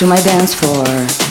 to my dance floor.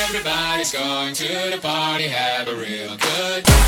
Everybody's going to the party, have a real good time.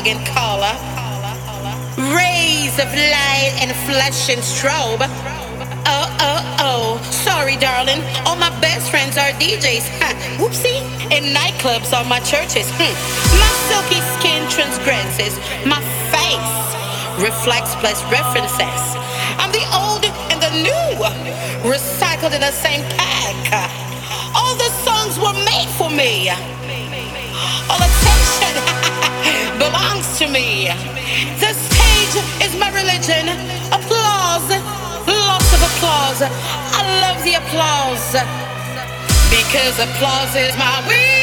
dog and collar, rays of light and flesh and strobe. Oh, oh, oh, sorry, darling. All my best friends are DJs. Ha, whoopsie. And nightclubs are my churches. Hmm. My silky skin transgresses. My face reflects plus references. I'm the old and the new, recycled in the same pack. All the songs were made for me. All the the stage is my religion. Applause, lots of applause. I love the applause because applause is my weed.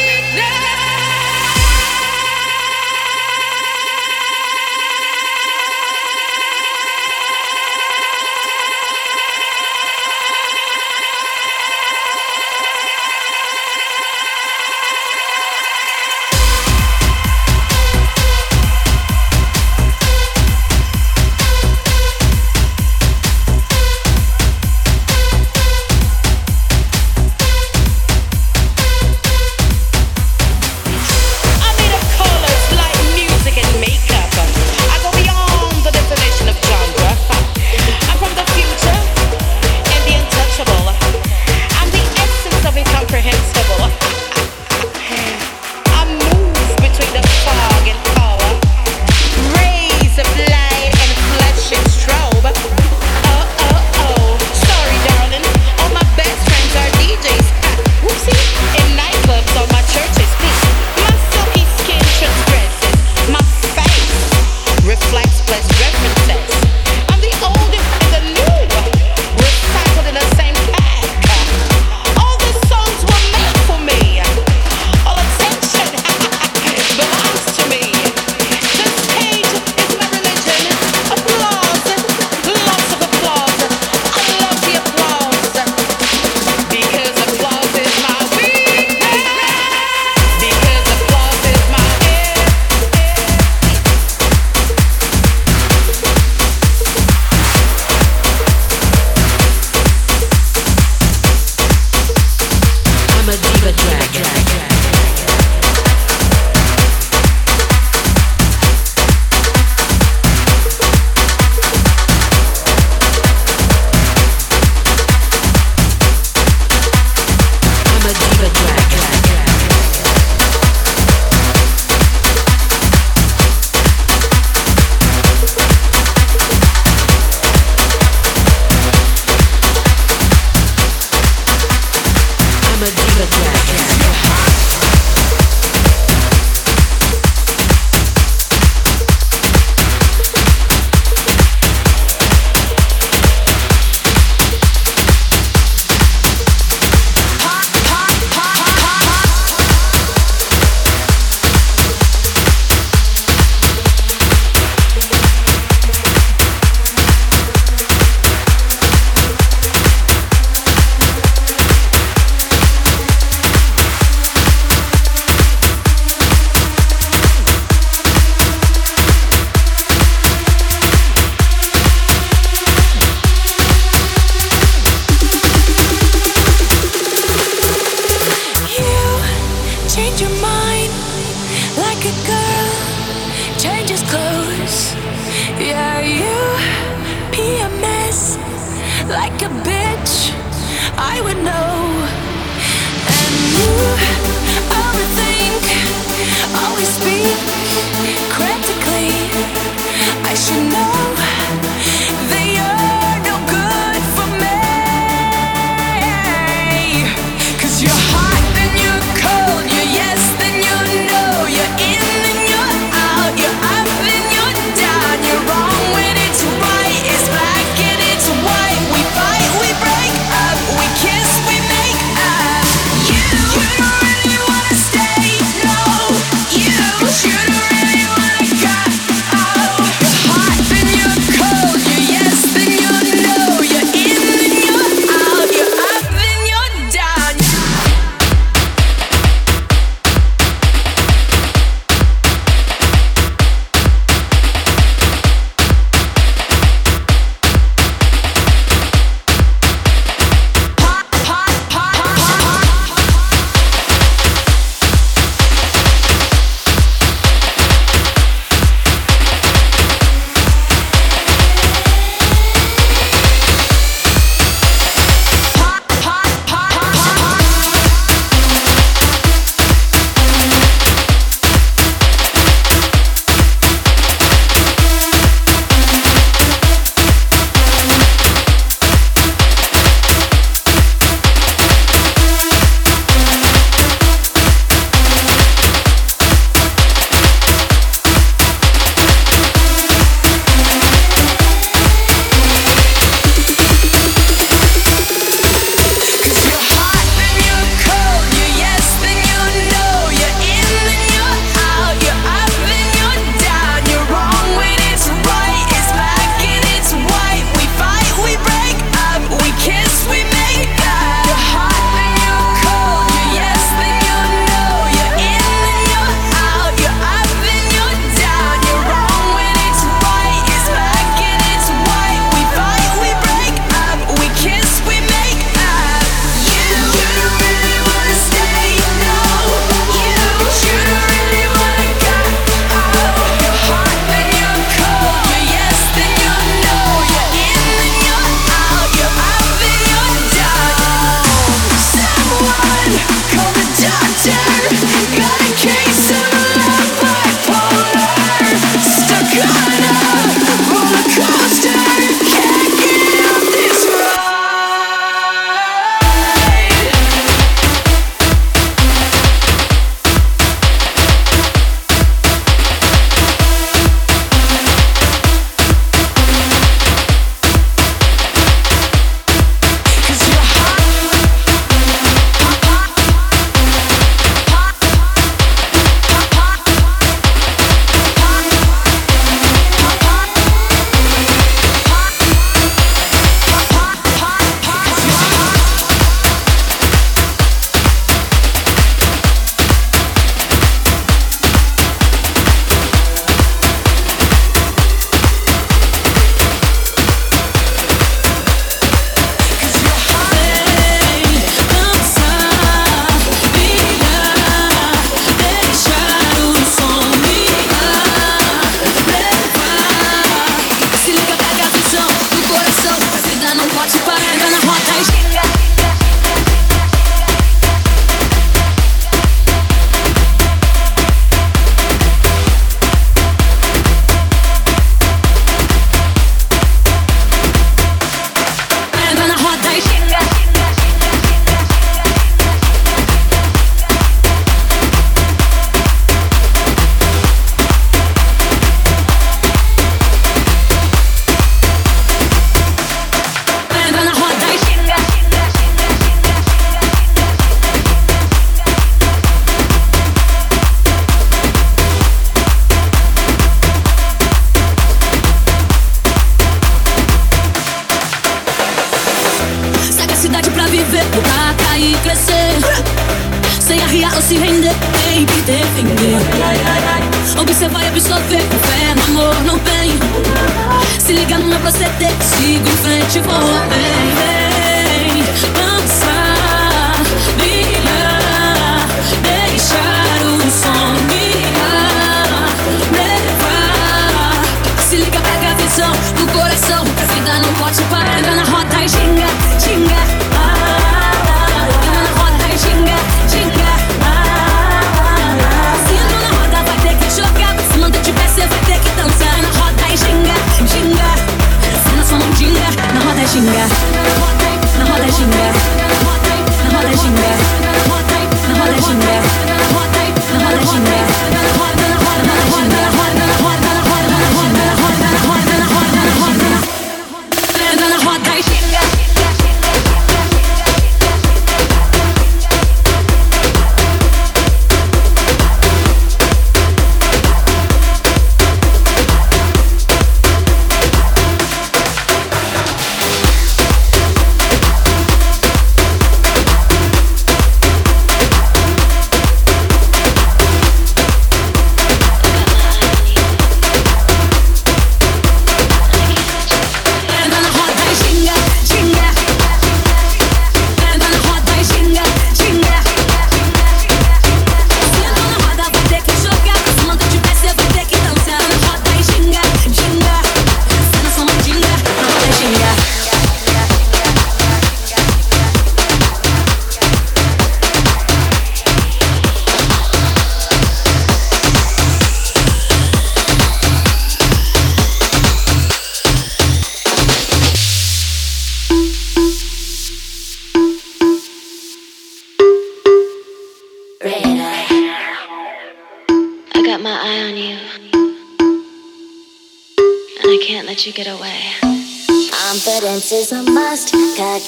like a bitch, I would know. And you overthink, always speak critically. I should know.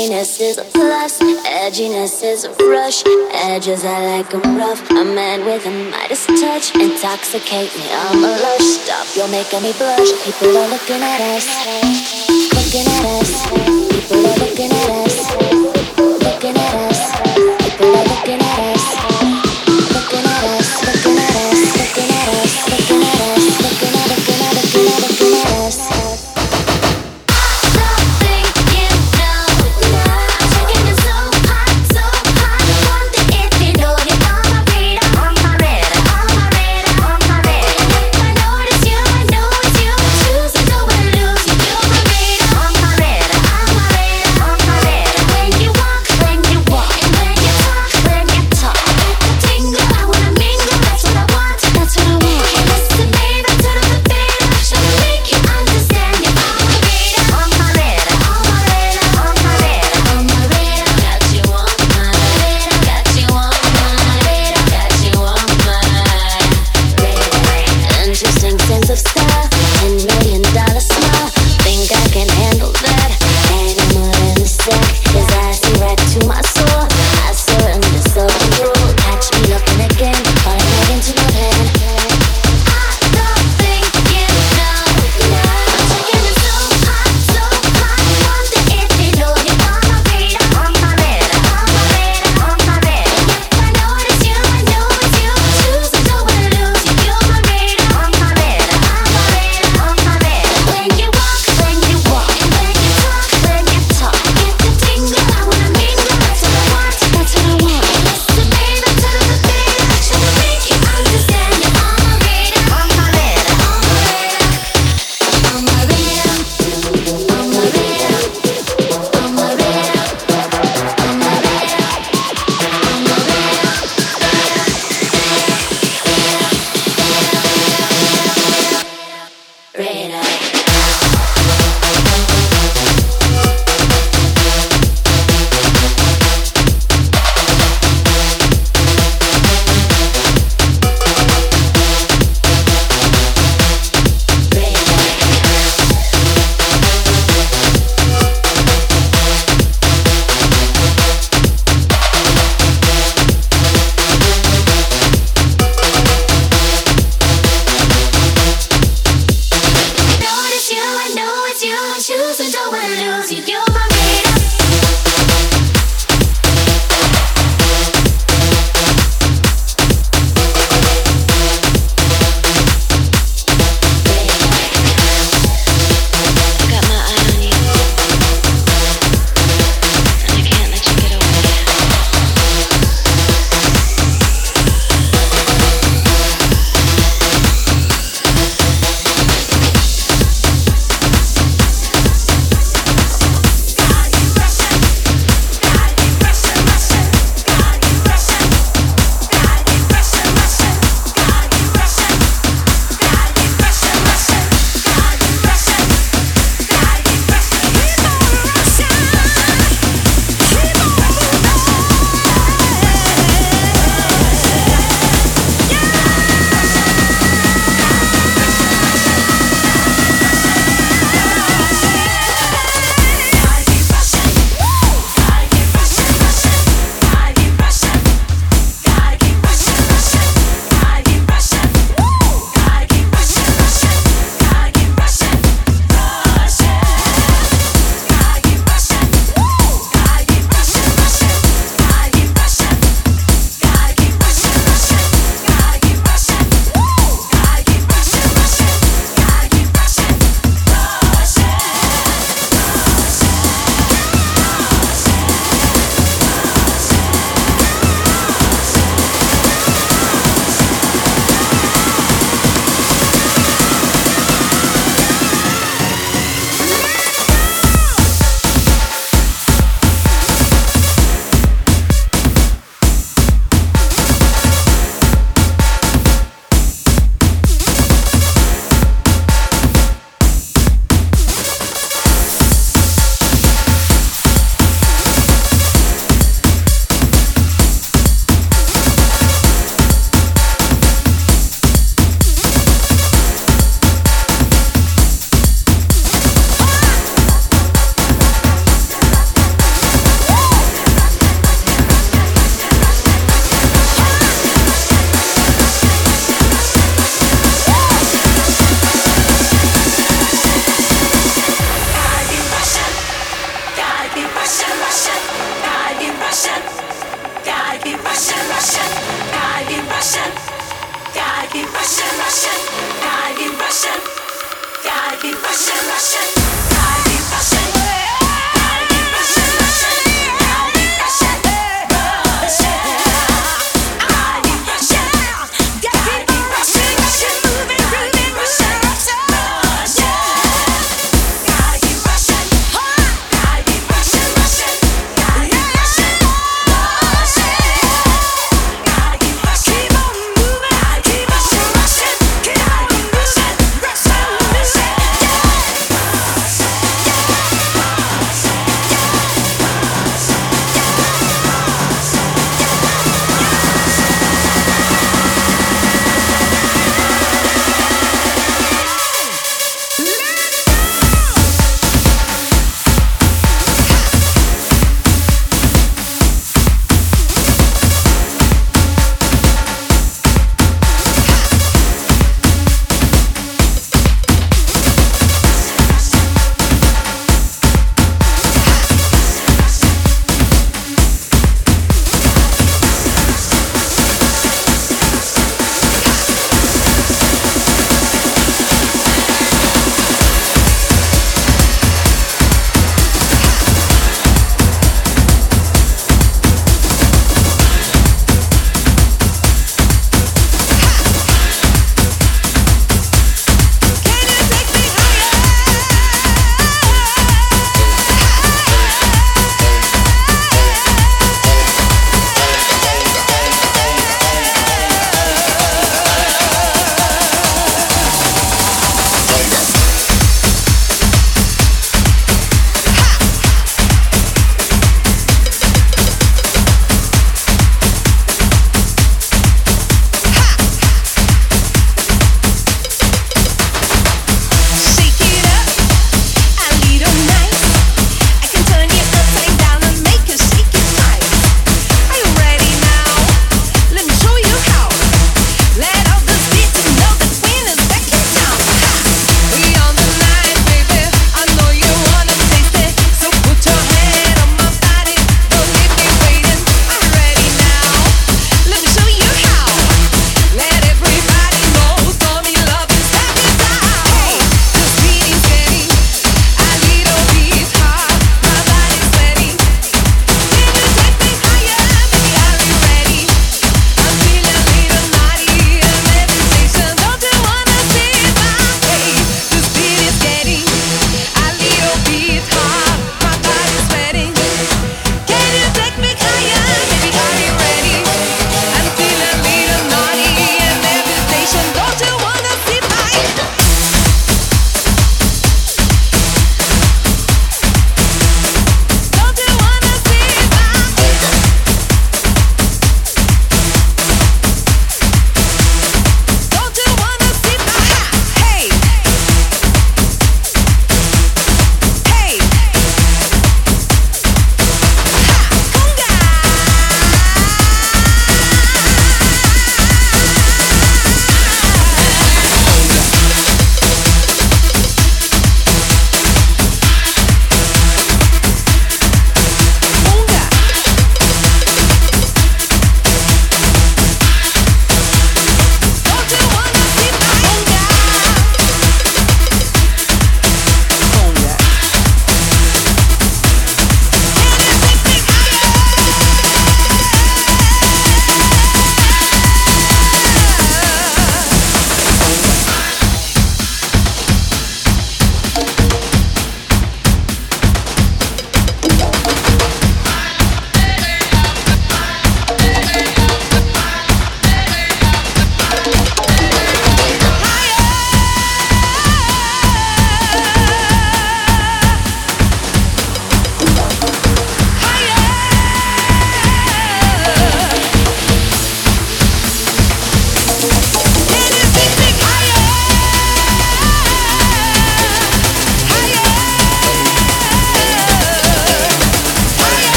Edginess is a plus, edginess is a rush. Edges, I like them rough. A man with a Midas touch. Intoxicate me, I'm a lush. Stop, you're making me blush. People are looking at us, looking at us.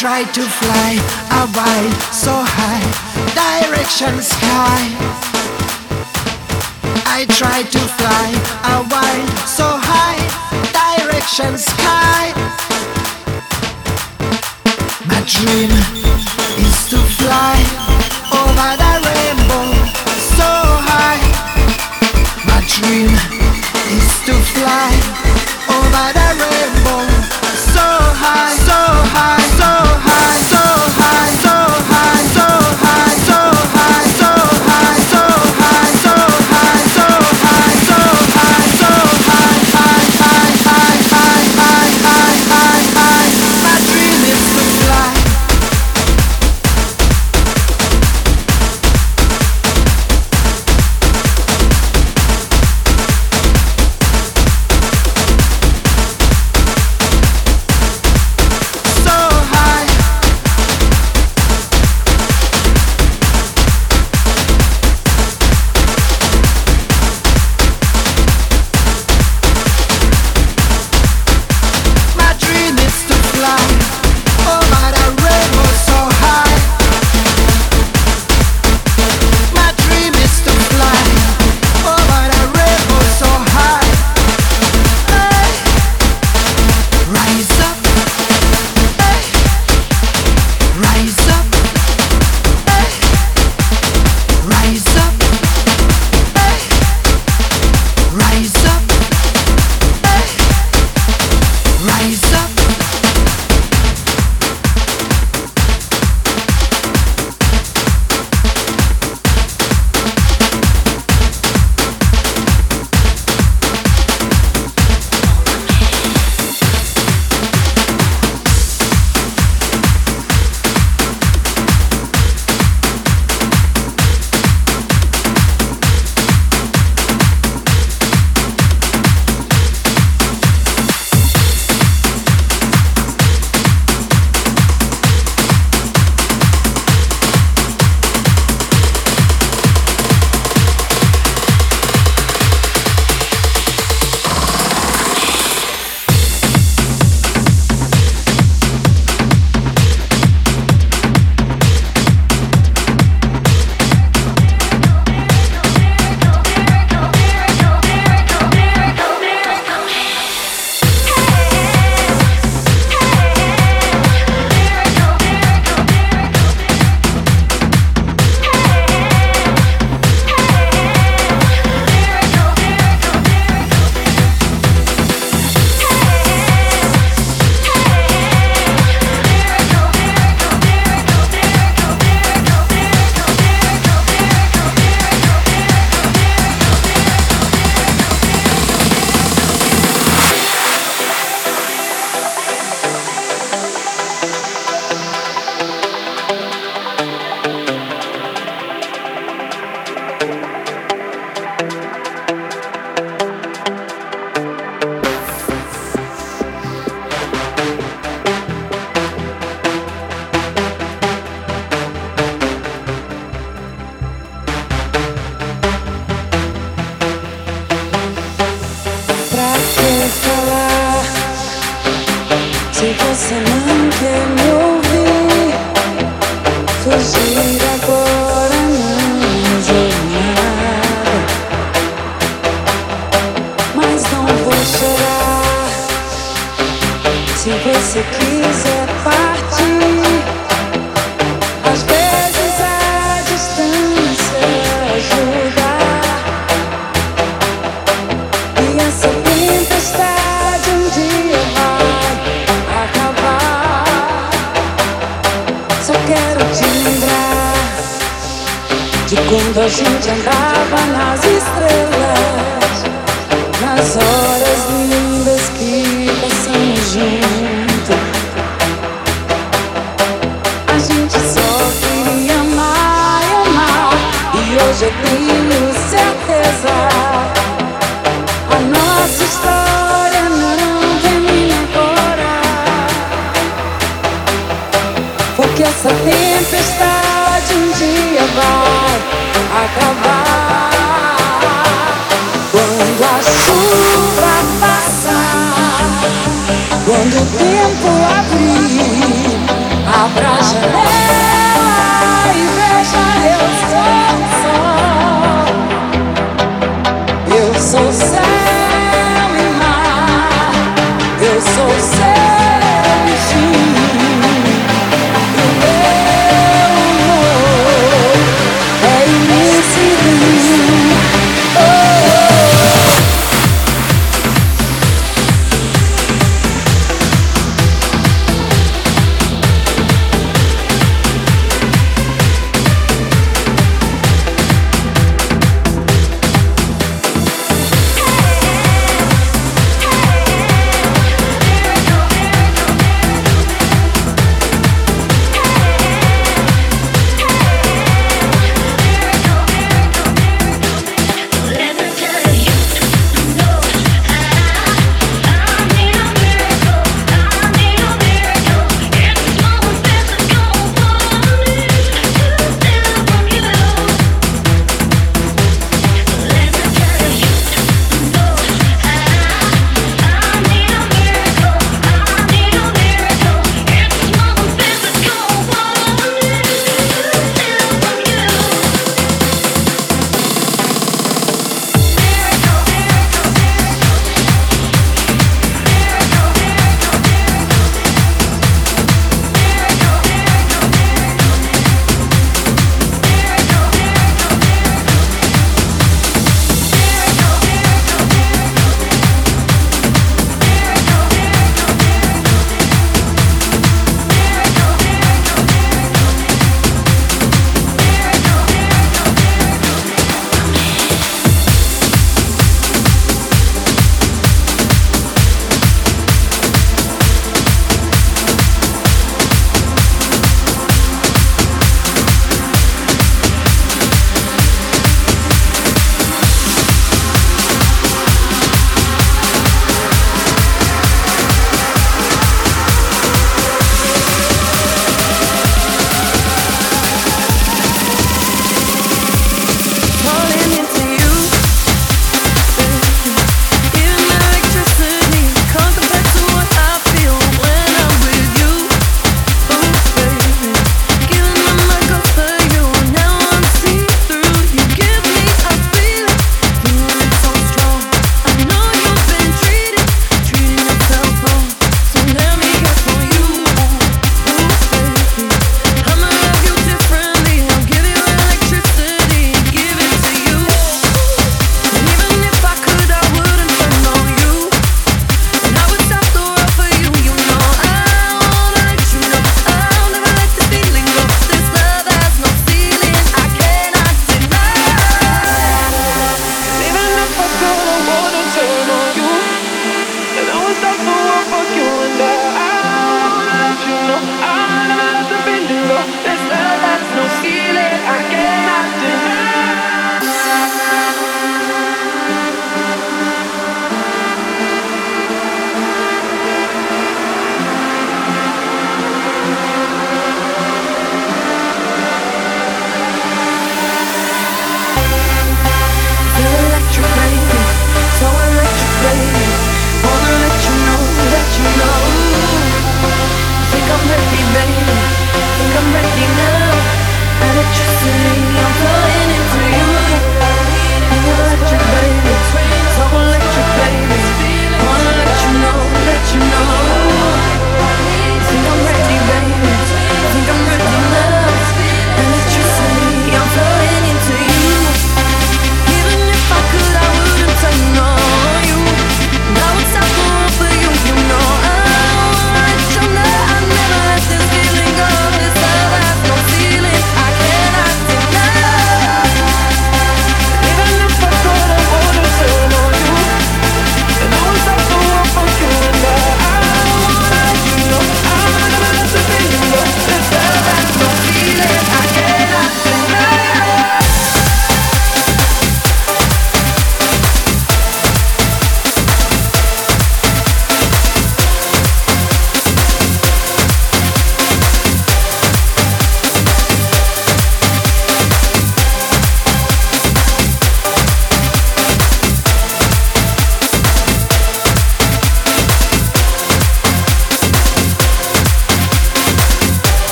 try to fly away so high, direction sky. I try to fly away so high, direction sky. My dream. hoje eu tenho certeza. A nossa história não termina agora. Porque essa tempestade.